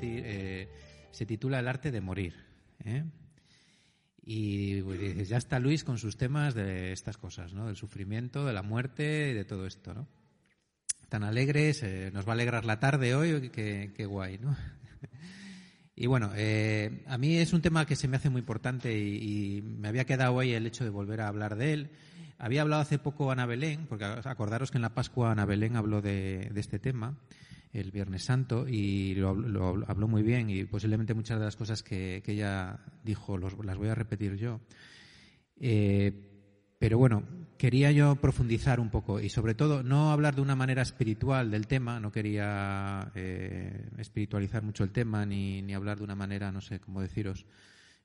Eh, se titula El arte de morir. ¿eh? Y pues, ya está Luis con sus temas de estas cosas, ¿no? Del sufrimiento, de la muerte y de todo esto, ¿no? Tan alegres, eh, nos va a alegrar la tarde hoy, qué, qué guay, ¿no? Y bueno, eh, a mí es un tema que se me hace muy importante y, me había quedado hoy el hecho de volver a hablar de él. Había hablado hace poco Ana Belén, porque acordaros que en la Pascua Ana Belén habló de, de este tema el Viernes Santo y lo, habló muy bien y posiblemente muchas de las cosas que, que ella dijo los, las voy a repetir yo. Eh, pero bueno, quería yo profundizar un poco y sobre todo no hablar de una manera espiritual del tema, no quería eh, espiritualizar mucho el tema ni, ni, hablar de una manera, no sé cómo deciros,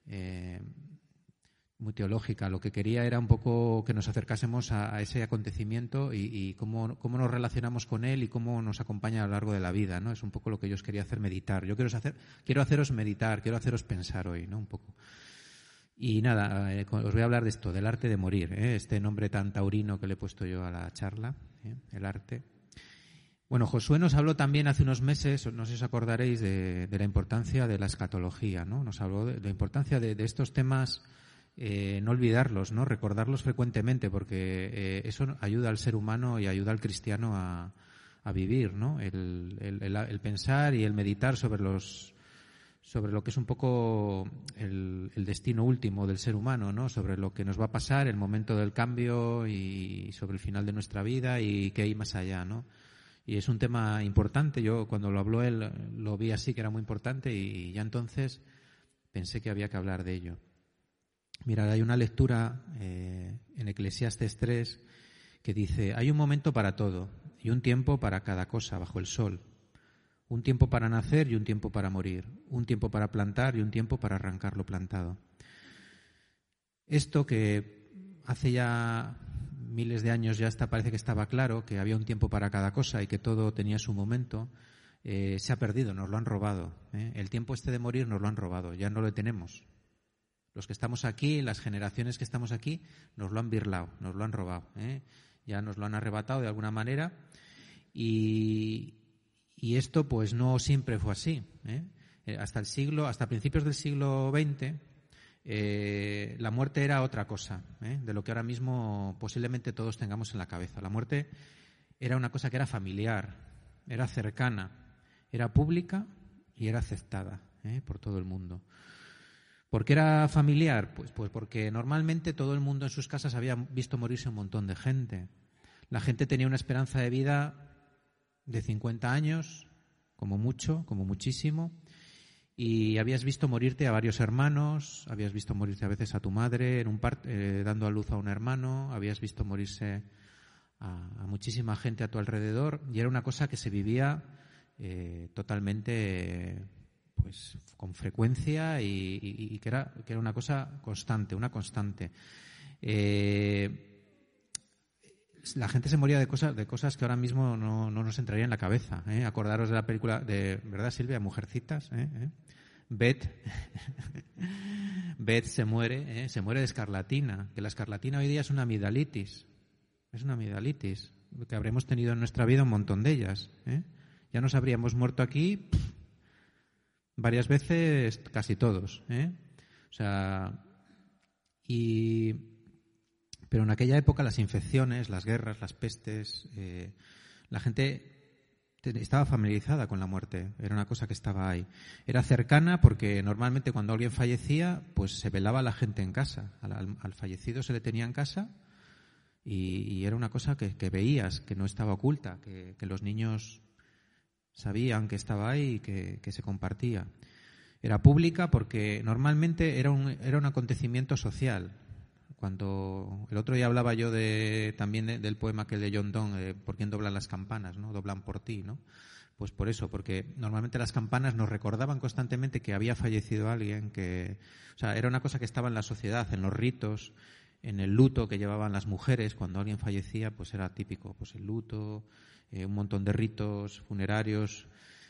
eh, muy teológica. Lo que quería era un poco que nos acercásemos a, ese acontecimiento y, cómo, cómo, nos relacionamos con él y cómo nos acompaña a lo largo de la vida. ¿no? Es un poco lo que yo os quería hacer meditar. Yo quiero, hacer, quiero haceros meditar, quiero haceros pensar hoy, ¿no? Un poco. Y nada, eh, os voy a hablar de esto, del arte de morir, ¿eh? este nombre tan taurino que le he puesto yo a la charla, ¿eh? el arte. Bueno, Josué nos habló también hace unos meses, no sé si os acordaréis, de, la importancia de la escatología, ¿no? Nos habló de la importancia de estos temas, eh, no olvidarlos, ¿no? Recordarlos frecuentemente, porque eh, eso ayuda al ser humano y ayuda al cristiano a, a vivir, ¿no? El, el, el, pensar y el meditar sobre los sobre lo que es un poco el, el, destino último del ser humano, ¿no? Sobre lo que nos va a pasar, el momento del cambio y sobre el final de nuestra vida y qué hay más allá, ¿no? Y es un tema importante. Yo cuando lo habló él lo vi así que era muy importante y ya entonces pensé que había que hablar de ello. Mirad, hay una lectura eh, en Eclesiastes 3 que dice, hay un momento para todo y un tiempo para cada cosa bajo el sol un tiempo para nacer y un tiempo para morir, un tiempo para plantar y un tiempo para arrancar lo plantado. Esto que hace ya miles de años ya está, parece que estaba claro, que había un tiempo para cada cosa y que todo tenía su momento, eh, se ha perdido, nos lo han robado. ¿eh? El tiempo este de morir nos lo han robado, ya no lo tenemos. Los que estamos aquí, las generaciones que estamos aquí, nos lo han birlado, nos lo han robado. ¿eh? Ya nos lo han arrebatado de alguna manera y, esto, pues, no siempre fue así. ¿eh? Hasta el siglo, hasta principios del siglo XX, eh, la muerte era otra cosa ¿eh? de lo que ahora mismo posiblemente todos tengamos en la cabeza. La muerte era una cosa que era familiar, era cercana, era pública y era aceptada por todo el mundo. ¿Por qué era familiar? Pues, pues porque normalmente todo el mundo en sus casas había visto morirse un montón de gente. La gente tenía una esperanza de vida de 50 años, como mucho, como muchísimo, y habías visto morirte a varios hermanos, habías visto morirte a veces a tu madre en un eh, dando a luz a un hermano, habías visto morirse a, muchísima gente a tu alrededor, y era una cosa que se vivía eh, totalmente pues con frecuencia y, que, era, que, era, una cosa constante, una constante. Eh, la gente se moría de cosas, de cosas que ahora mismo no, no nos entraría en la cabeza. ¿eh? Acordaros de la película de, ¿verdad, Silvia? Mujercitas. ¿eh? ¿Eh? Beth, Beth se muere, se muere de escarlatina, que la escarlatina hoy día es una amidalitis. Es una amidalitis, que habremos tenido en nuestra vida un montón de ellas. Ya nos habríamos muerto aquí varias veces, casi todos. O sea, y pero en aquella época las infecciones, las guerras, las pestes, eh, la gente estaba familiarizada con la muerte, era una cosa que estaba ahí. Era cercana porque normalmente cuando alguien fallecía, pues se velaba a la gente en casa. Al, al fallecido se le tenía en casa y, y era una cosa que, que, veías, que no estaba oculta, que, que, los niños sabían que estaba ahí y que, que se compartía. Era pública porque normalmente era un, era un acontecimiento social. Cuando el otro día hablaba yo de, también del poema que de John Donne, ¿por quién doblan las campanas? ¿no? Doblan por ti, ¿no? Pues por eso, porque normalmente las campanas nos recordaban constantemente que había fallecido alguien, que, o sea, era una cosa que estaba en la sociedad, en los ritos, en el luto que llevaban las mujeres cuando alguien fallecía, pues era típico, pues el luto, eh, un montón de ritos funerarios,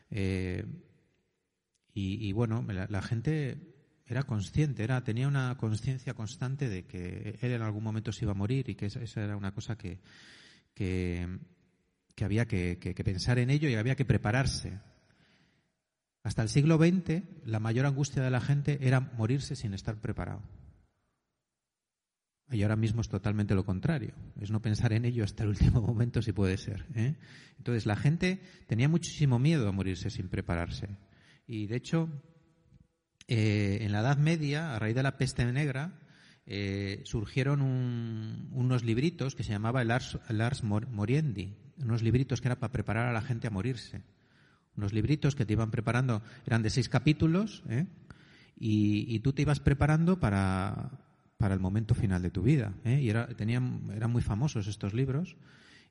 eh, y, bueno, la, gente era consciente, era, tenía una conciencia constante de que él en algún momento se iba a morir y que esa, era una cosa que, que, había que, que, pensar en ello y había que prepararse. Hasta el siglo XX, la mayor angustia de la gente era morirse sin estar preparado. Y ahora mismo es totalmente lo contrario, es no pensar en ello hasta el último momento si puede ser. ¿eh? Entonces la gente tenía muchísimo miedo a morirse sin prepararse. Y de hecho, eh, en la Edad Media, a raíz de la peste negra, eh, surgieron unos libritos que se llamaba el Ars, Moriendi, unos libritos que eran para preparar a la gente a morirse. Unos libritos que te iban preparando, eran de seis capítulos, y, y tú te ibas preparando para, para el momento final de tu vida. ¿eh? Y era, tenían, eran muy famosos estos libros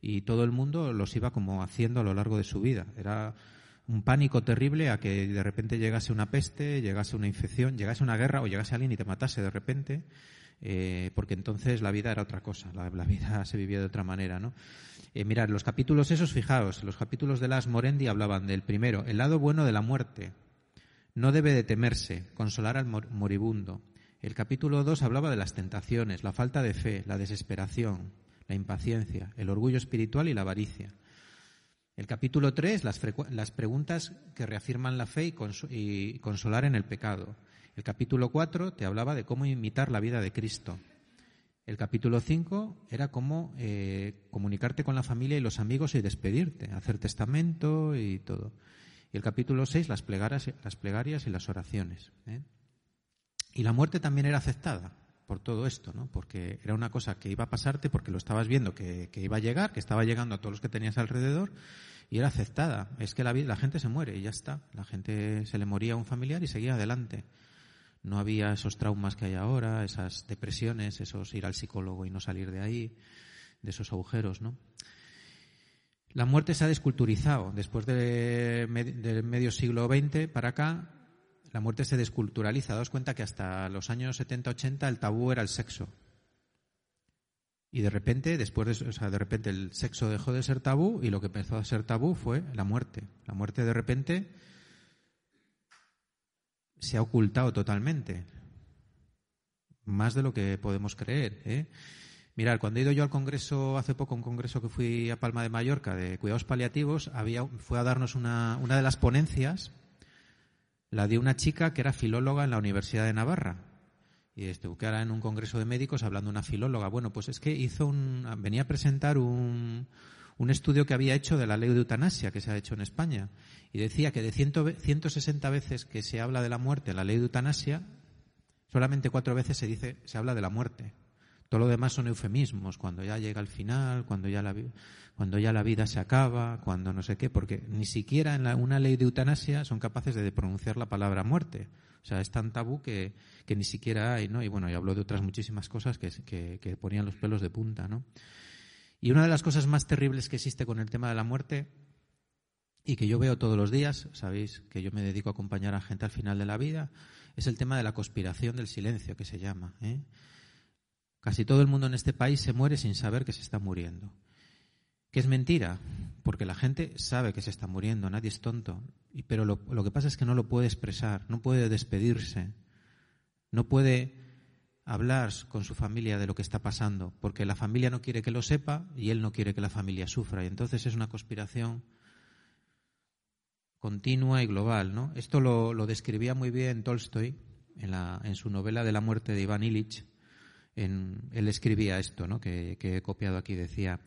y todo el mundo los iba como haciendo a lo largo de su vida. Era un pánico terrible a que de repente llegase una peste, llegase una infección, llegase una guerra o llegase alguien y te matase de repente, eh, porque entonces la vida era otra cosa, la, vida se vivía de otra manera, ¿no? Eh, mirad, los capítulos esos, fijaos, los capítulos de Las Morendi hablaban del primero, el lado bueno de la muerte. No debe de temerse, consolar al moribundo. El capítulo 2 hablaba de las tentaciones, la falta de fe, la desesperación, la impaciencia, el orgullo espiritual y la avaricia. El capítulo 3, las, las preguntas que reafirman la fe y, consolar en el pecado. El capítulo 4 te hablaba de cómo imitar la vida de Cristo. El capítulo 5 era cómo eh, comunicarte con la familia y los amigos y despedirte, hacer testamento y todo. Y el capítulo 6, las plegarias, las plegarias y las oraciones. ¿eh? Y la muerte también era aceptada por todo esto, ¿no? Porque era una cosa que iba a pasarte porque lo estabas viendo que, iba a llegar, que estaba llegando a todos los que tenías alrededor y era aceptada. Es que la, la gente se muere y ya está. La gente se le moría a un familiar y seguía adelante. No había esos traumas que hay ahora, esas depresiones, esos ir al psicólogo y no salir de ahí, de esos agujeros, ¿no? La muerte se ha desculturizado. Después del medio siglo XX para acá, la muerte se desculturaliza. Daos cuenta que hasta los años 70-80 el tabú era el sexo. Y de repente, después de, o sea, de repente el sexo dejó de ser tabú y lo que empezó a ser tabú fue la muerte. La muerte de repente se ha ocultado totalmente. Más de lo que podemos creer. ¿eh? Mirad, cuando he ido yo al congreso, hace poco, un congreso que fui a Palma de Mallorca de cuidados paliativos, había, fue a darnos una, una de las ponencias la de una chica que era filóloga en la Universidad de Navarra. Y estuvo que ahora en un congreso de médicos hablando una filóloga. Bueno, pues es que hizo un, venía a presentar un, un estudio que había hecho de la ley de eutanasia que se ha hecho en España. Y decía que de 160 veces que se habla de la muerte la ley de eutanasia, solamente cuatro veces se dice, se habla de la muerte. Todo lo demás son eufemismos, cuando ya llega el final, cuando ya la, cuando ya la vida se acaba, cuando no sé qué, porque ni siquiera en una ley de eutanasia son capaces de pronunciar la palabra muerte. O sea, es tan tabú que, ni siquiera hay, ¿no? Y bueno, y hablo de otras muchísimas cosas que, que, ponían los pelos de punta, ¿no? Y una de las cosas más terribles que existe con el tema de la muerte y que yo veo todos los días, sabéis que yo me dedico a acompañar a gente al final de la vida, es el tema de la conspiración del silencio, que se llama. ¿eh? Casi todo el mundo en este país se muere sin saber que se está muriendo. Que es mentira, porque la gente sabe que se está muriendo, nadie es tonto. Pero lo, que pasa es que no lo puede expresar, no puede despedirse, no puede hablar con su familia de lo que está pasando, porque la familia no quiere que lo sepa y él no quiere que la familia sufra. Y entonces es una conspiración continua y global. ¿no? Esto lo, lo describía muy bien Tolstoy en, la, en su novela de la muerte de Iván Illich él escribía esto, ¿no? que, he copiado aquí, decía,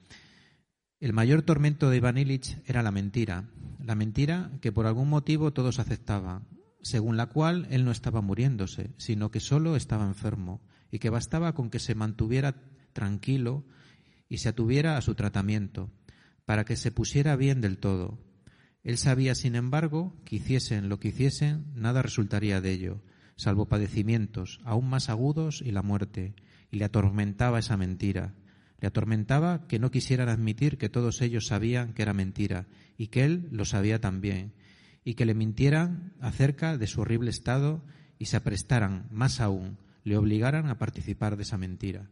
el mayor tormento de Iván Illich era la mentira, la mentira que por algún motivo todos aceptaban, según la cual él no estaba muriéndose, sino que solo estaba enfermo y que bastaba con que se mantuviera tranquilo y se atuviera a su tratamiento, para que se pusiera bien del todo. Él sabía, sin embargo, que hiciesen lo que hiciesen, nada resultaría de ello, salvo padecimientos aún más agudos y la muerte, le atormentaba esa mentira. Le atormentaba que no quisieran admitir que todos ellos sabían que era mentira, y que él lo sabía también, y que le mintieran acerca de su horrible estado y se aprestaran, más aún, le obligaran a participar de esa mentira.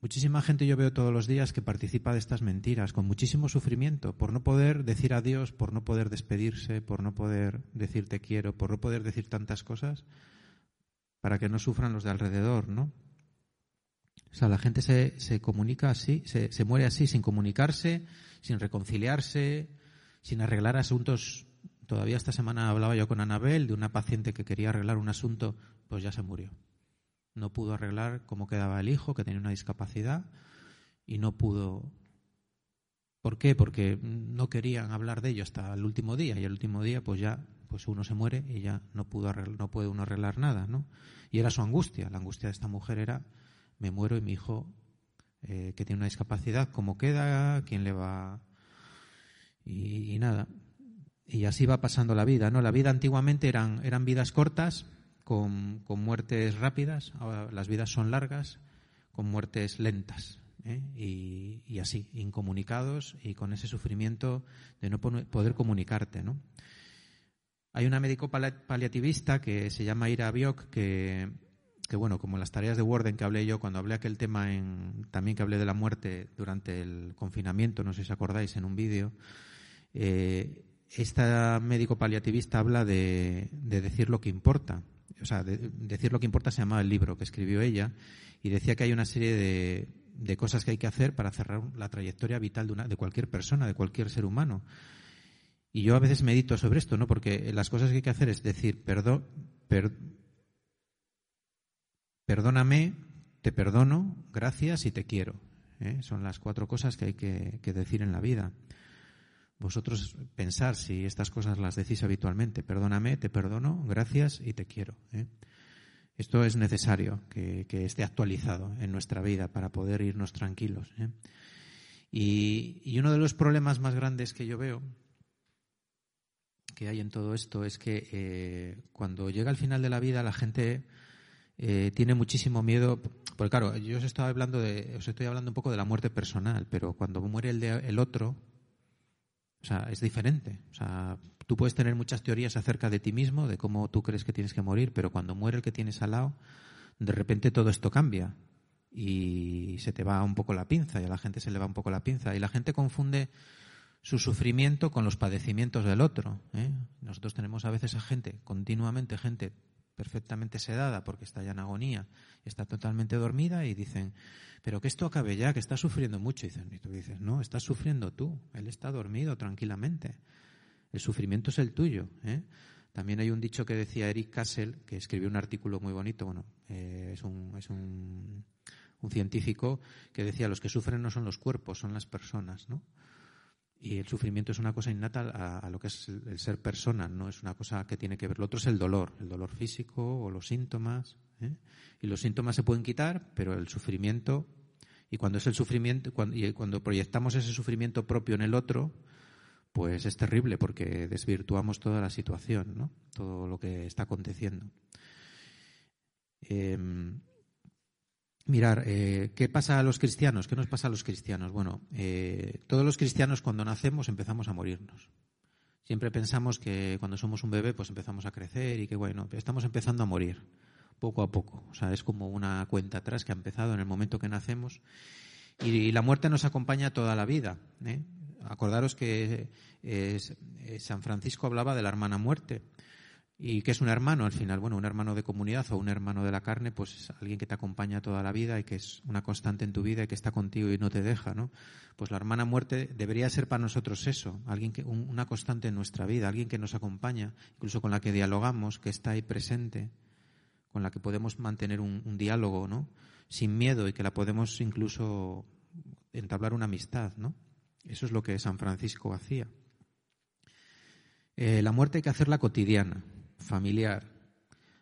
Muchísima gente yo veo todos los días que participa de estas mentiras con muchísimo sufrimiento por no poder decir adiós, por no poder despedirse, por no poder decir te quiero, por no poder decir tantas cosas para que no sufran los de alrededor, ¿no? O sea, la gente se, se comunica así, se, se muere así, sin comunicarse, sin reconciliarse, sin arreglar asuntos. Todavía esta semana hablaba yo con Anabel de una paciente que quería arreglar un asunto, pues ya se murió no pudo arreglar cómo quedaba el hijo, que tenía una discapacidad, y no pudo. ¿Por qué? Porque no querían hablar de ello hasta el último día, y el último día, pues ya, pues uno se muere y ya no pudo no puede uno arreglar nada, ¿no? Y era su angustia. La angustia de esta mujer era: me muero y mi hijo, eh, que tiene una discapacidad, ¿cómo queda? ¿Quién le va? Y, y, nada. Y así va pasando la vida, ¿no? La vida antiguamente eran, eran vidas cortas, con, muertes rápidas, las vidas son largas, con muertes lentas. ¿eh? Y, así, incomunicados y con ese sufrimiento de no poder comunicarte. ¿no? Hay una médico paliativista que se llama Ira Biok, que, que, bueno, como en las tareas de Warden que hablé yo, cuando hablé aquel tema en, también que hablé de la muerte durante el confinamiento, no sé si acordáis, en un vídeo, eh, esta médico paliativista habla de, de decir lo que importa o sea, decir lo que importa se llamaba el libro que escribió ella y decía que hay una serie de, de cosas que hay que hacer para cerrar la trayectoria vital de, una, de cualquier persona, de cualquier ser humano. Y yo a veces medito sobre esto, ¿no? Porque las cosas que hay que hacer es decir, perdón, perdóname, te perdono, gracias y te quiero. ¿eh? Son las cuatro cosas que hay que decir en la vida vosotros pensar si estas cosas las decís habitualmente. Perdóname, te perdono, gracias y te quiero. ¿eh? Esto es necesario que, esté actualizado en nuestra vida para poder irnos tranquilos. ¿eh? Y, uno de los problemas más grandes que yo veo que hay en todo esto es que eh, cuando llega al final de la vida la gente tiene muchísimo miedo. Porque claro, yo os estoy hablando de, os estoy hablando un poco de la muerte personal, pero cuando muere el, de, el otro, o sea, es diferente. O sea, tú puedes tener muchas teorías acerca de ti mismo, de cómo tú crees que tienes que morir, pero cuando muere el que tienes al lado, de repente todo esto cambia y se te va un poco la pinza y a la gente se le va un poco la pinza y la gente confunde su sufrimiento con los padecimientos del otro. ¿eh? Nosotros tenemos a veces a gente, continuamente gente perfectamente sedada porque está ya en agonía, está totalmente dormida y dicen, pero que esto acabe ya, que está sufriendo mucho. Y, tú dices, no, estás sufriendo tú, él está dormido tranquilamente. El sufrimiento es el tuyo. ¿eh? También hay un dicho que decía Eric Kassel, que escribió un artículo muy bonito, bueno, eh, es, un, es un, un científico que decía, los que sufren no son los cuerpos, son las personas, ¿no? Y el sufrimiento es una cosa innata a, lo que es el, ser persona, no es una cosa que tiene que ver. Lo otro es el dolor, el dolor físico o los síntomas. ¿eh? Y los síntomas se pueden quitar, pero el sufrimiento, y cuando es el sufrimiento, cuando, y cuando proyectamos ese sufrimiento propio en el otro, pues es terrible porque desvirtuamos toda la situación, ¿no? todo lo que está aconteciendo. Em, Mirar, eh, ¿qué pasa a los cristianos? ¿Qué nos pasa a los cristianos? Bueno, eh, todos los cristianos cuando nacemos empezamos a morirnos. Siempre pensamos que cuando somos un bebé pues empezamos a crecer y que bueno, estamos empezando a morir poco a poco. O sea, es como una cuenta atrás que ha empezado en el momento que nacemos y, la muerte nos acompaña toda la vida. ¿eh? Acordaros que San Francisco hablaba de la hermana muerte. ¿Y qué es un hermano al final? Bueno, un hermano de comunidad o un hermano de la carne, pues es alguien que te acompaña toda la vida y que es una constante en tu vida y que está contigo y no te deja, ¿no? Pues la hermana muerte debería ser para nosotros eso, alguien que, una constante en nuestra vida, alguien que nos acompaña, incluso con la que dialogamos, que está ahí presente, con la que podemos mantener un, diálogo, ¿no? Sin miedo y que la podemos incluso entablar una amistad, ¿no? Eso es lo que San Francisco hacía. Eh, la muerte hay que hacerla cotidiana familiar.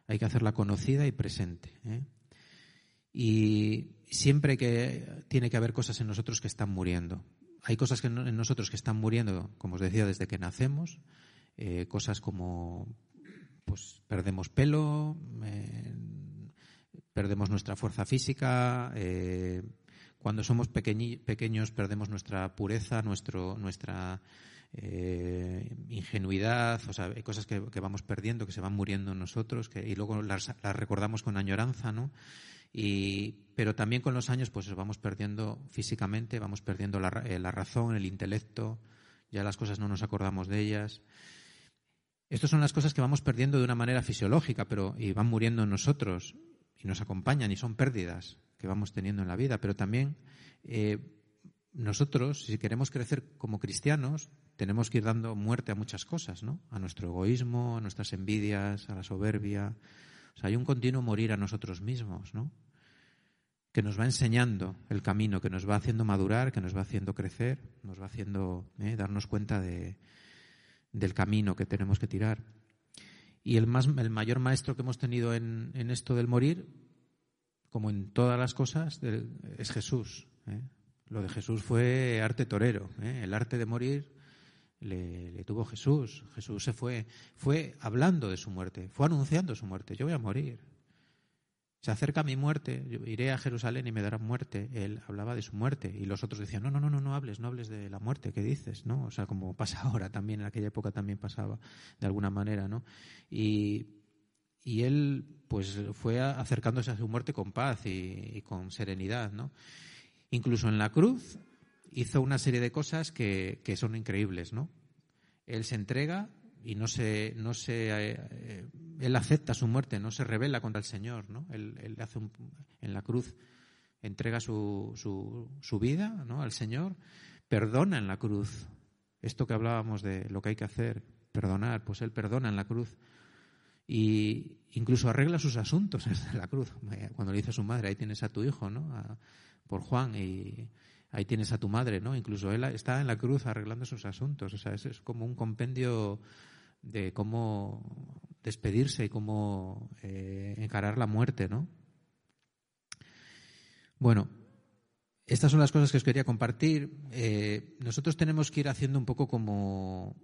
Hay que hacerla conocida y presente. ¿eh? Y siempre que tiene que haber cosas en nosotros que están muriendo. hay cosas en nosotros que están muriendo, como os decía, desde que nacemos, eh, cosas como pues perdemos pelo, eh, perdemos nuestra fuerza física, cuando somos pequeños perdemos nuestra pureza, nuestro, nuestra ingenuidad, o sea, hay cosas que, vamos perdiendo, que se van muriendo en nosotros, que, y luego las, las recordamos con añoranza, ¿no? Y, pero también con los años pues vamos perdiendo físicamente, vamos perdiendo la, eh, la, razón, el intelecto, ya las cosas no nos acordamos de ellas. Estas son las cosas que vamos perdiendo de una manera fisiológica, pero y van muriendo en nosotros y nos acompañan y son pérdidas que vamos teniendo en la vida, pero también eh, nosotros, si queremos crecer como cristianos, tenemos que ir dando muerte a muchas cosas, ¿no? A nuestro egoísmo, a nuestras envidias, a la soberbia. O sea, hay un continuo morir a nosotros mismos, ¿no? que nos va enseñando el camino, que nos va haciendo madurar, que nos va haciendo crecer, nos va haciendo eh, darnos cuenta de, del camino que tenemos que tirar. Y el, más, el mayor maestro que hemos tenido en, en esto del morir, como en todas las cosas, es Jesús. Eh. Lo de Jesús fue arte torero. Eh. El arte de morir le, tuvo Jesús. Jesús se fue, fue hablando de su muerte, fue anunciando su muerte. Yo voy a morir. Se acerca mi muerte, yo iré a Jerusalén y me darán muerte. Él hablaba de su muerte y los otros decían, no, no, no, no, no hables, no hables de la muerte, ¿qué dices? ¿No? O sea, como pasa ahora también, en aquella época también pasaba de alguna manera, ¿no? Y, y él, pues, fue acercándose a su muerte con paz y, y con serenidad, ¿no? Incluso en la cruz hizo una serie de cosas que, que son increíbles, ¿no? Él se entrega y no se, no se, eh, él acepta su muerte, no se revela contra el Señor, ¿no? Él, hace en la cruz entrega su, su, su vida, ¿no? Al Señor, perdona en la cruz. Esto que hablábamos de lo que hay que hacer, perdonar, pues él perdona en la cruz y incluso arregla sus asuntos en la cruz. Cuando le dice a su madre, ahí tienes a tu hijo, ¿no? por Juan y ahí tienes a tu madre, ¿no? Incluso él está en la cruz arreglando sus asuntos. O sea, es como un compendio de cómo despedirse y cómo eh, encarar la muerte, ¿no? Bueno, estas son las cosas que os quería compartir. Eh, nosotros tenemos que ir haciendo un poco como,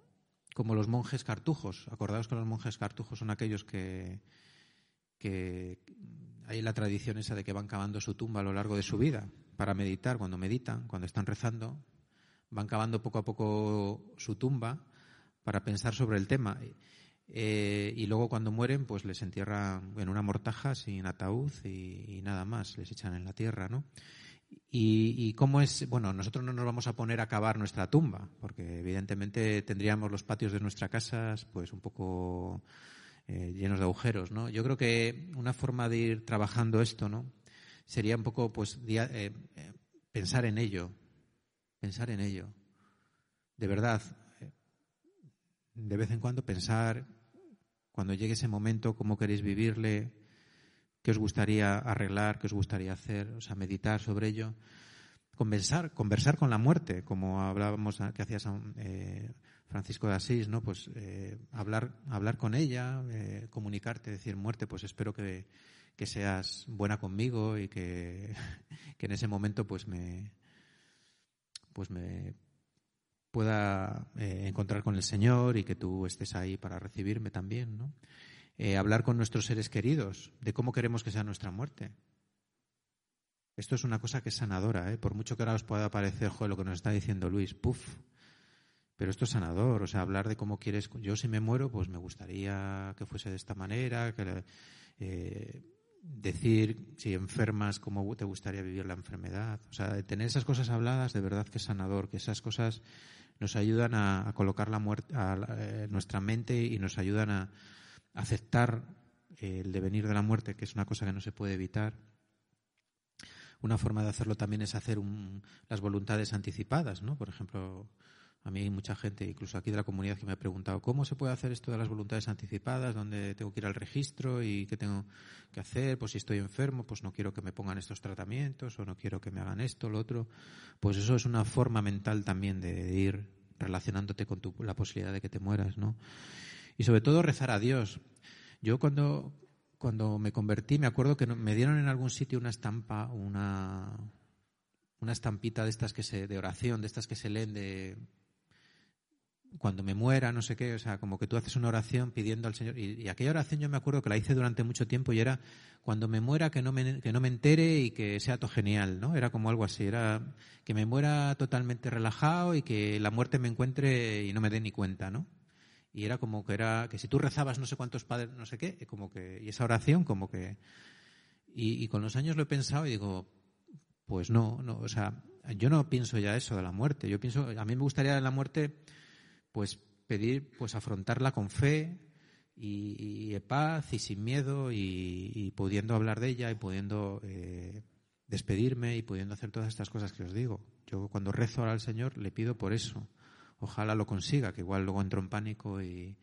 como los monjes cartujos. Acordaos que los monjes cartujos son aquellos que, que hay la tradición esa de que van cavando su tumba a lo largo de su vida para meditar. Cuando meditan, cuando están rezando, van cavando poco a poco su tumba para pensar sobre el tema. Eh, y luego cuando mueren, pues les entierran en una mortaja sin ataúd y, nada más, les echan en la tierra, ¿no? Y, cómo es, bueno, nosotros no nos vamos a poner a cavar nuestra tumba, porque evidentemente tendríamos los patios de nuestras casas, pues un poco eh, llenos de agujeros, ¿no? Yo creo que una forma de ir trabajando esto, ¿no? Sería un poco, pues, eh, pensar en ello, pensar en ello. De verdad, de vez en cuando pensar, cuando llegue ese momento, cómo queréis vivirle, qué os gustaría arreglar, qué os gustaría hacer, o sea, meditar sobre ello. Conversar, conversar con la muerte, como hablábamos que hacía eh, Francisco de Asís, ¿no? Pues eh, hablar, hablar con ella, eh, comunicarte, decir muerte, pues espero que, que seas buena conmigo y que, que en ese momento pues me pues me pueda eh, encontrar con el Señor y que tú estés ahí para recibirme también, ¿no? Eh, hablar con nuestros seres queridos de cómo queremos que sea nuestra muerte. Esto es una cosa que es sanadora, ¿eh? por mucho que ahora os pueda parecer lo que nos está diciendo Luis, puf, pero esto es sanador, o sea, hablar de cómo quieres, yo si me muero, pues me gustaría que fuese de esta manera, que decir si enfermas cómo te gustaría vivir la enfermedad, o sea, tener esas cosas habladas de verdad que es sanador, que esas cosas nos ayudan a, colocar la muerte a, eh, nuestra mente y nos ayudan a, aceptar el devenir de la muerte, que es una cosa que no se puede evitar. Una forma de hacerlo también es hacer las voluntades anticipadas, ¿no? Por ejemplo, a mí hay mucha gente, incluso aquí de la comunidad, que me ha preguntado cómo se puede hacer esto de las voluntades anticipadas, dónde tengo que ir al registro y qué tengo que hacer, pues si estoy enfermo, pues no quiero que me pongan estos tratamientos o no quiero que me hagan esto, lo otro. Pues eso es una forma mental también de ir relacionándote con la posibilidad de que te mueras, ¿no? Y sobre todo rezar a Dios. Yo cuando, cuando me convertí, me acuerdo que me dieron en algún sitio una estampa, una, una estampita de estas que se, de oración, de estas que se leen de cuando me muera, no sé qué, o sea, como que tú haces una oración pidiendo al Señor. Y, aquella oración yo me acuerdo que la hice durante mucho tiempo y era cuando me muera que no me, que no me entere y que sea todo genial, ¿no? Era como algo así, era que me muera totalmente relajado y que la muerte me encuentre y no me dé ni cuenta, ¿no? Y era como que era, que si tú rezabas no sé cuántos padres, no sé qué, como que, y esa oración como que, y, y con los años lo he pensado y digo, pues no, no, o sea, yo no pienso ya eso de la muerte, yo pienso, a mí me gustaría la muerte, pues pedir, pues afrontarla con fe y, paz y sin miedo y, pudiendo hablar de ella y pudiendo eh, despedirme y pudiendo hacer todas estas cosas que os digo. Yo cuando rezo ahora al Señor le pido por eso. Ojalá lo consiga, que igual luego entro en pánico y,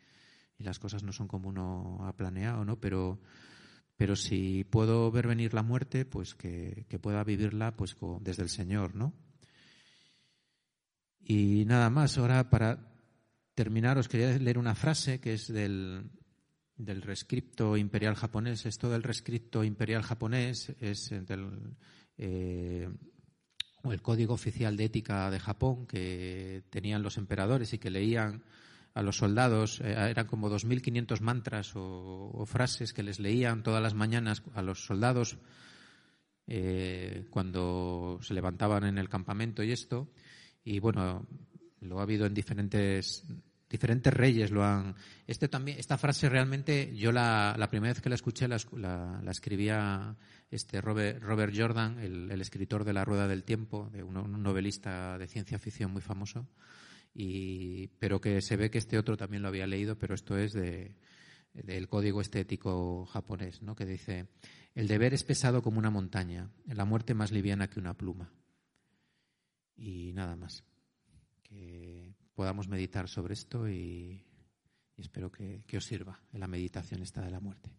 las cosas no son como uno ha planeado, ¿no? Pero, pero si puedo ver venir la muerte, pues que, que pueda vivirla pues desde el Señor, ¿no? Y nada más, ahora para terminar, os quería leer una frase que es del, del rescripto imperial japonés. Esto del rescripto imperial japonés es del, eh, el código oficial de ética de Japón que tenían los emperadores y que leían a los soldados. Eh, eran como 2.500 mantras o, frases que les leían todas las mañanas a los soldados eh, cuando se levantaban en el campamento y esto. Y bueno, lo ha habido en diferentes diferentes reyes lo han. Este también, esta frase realmente, yo la, la primera vez que la escuché la, la, escribía este Robert, Robert Jordan, el, el, escritor de La Rueda del Tiempo, de un, novelista de ciencia ficción muy famoso, y, pero que se ve que este otro también lo había leído, pero esto es de, del código estético japonés, ¿no? que dice, el deber es pesado como una montaña, la muerte más liviana que una pluma. Y nada más. Que podamos meditar sobre esto y, espero que, que os sirva en la meditación esta de la muerte.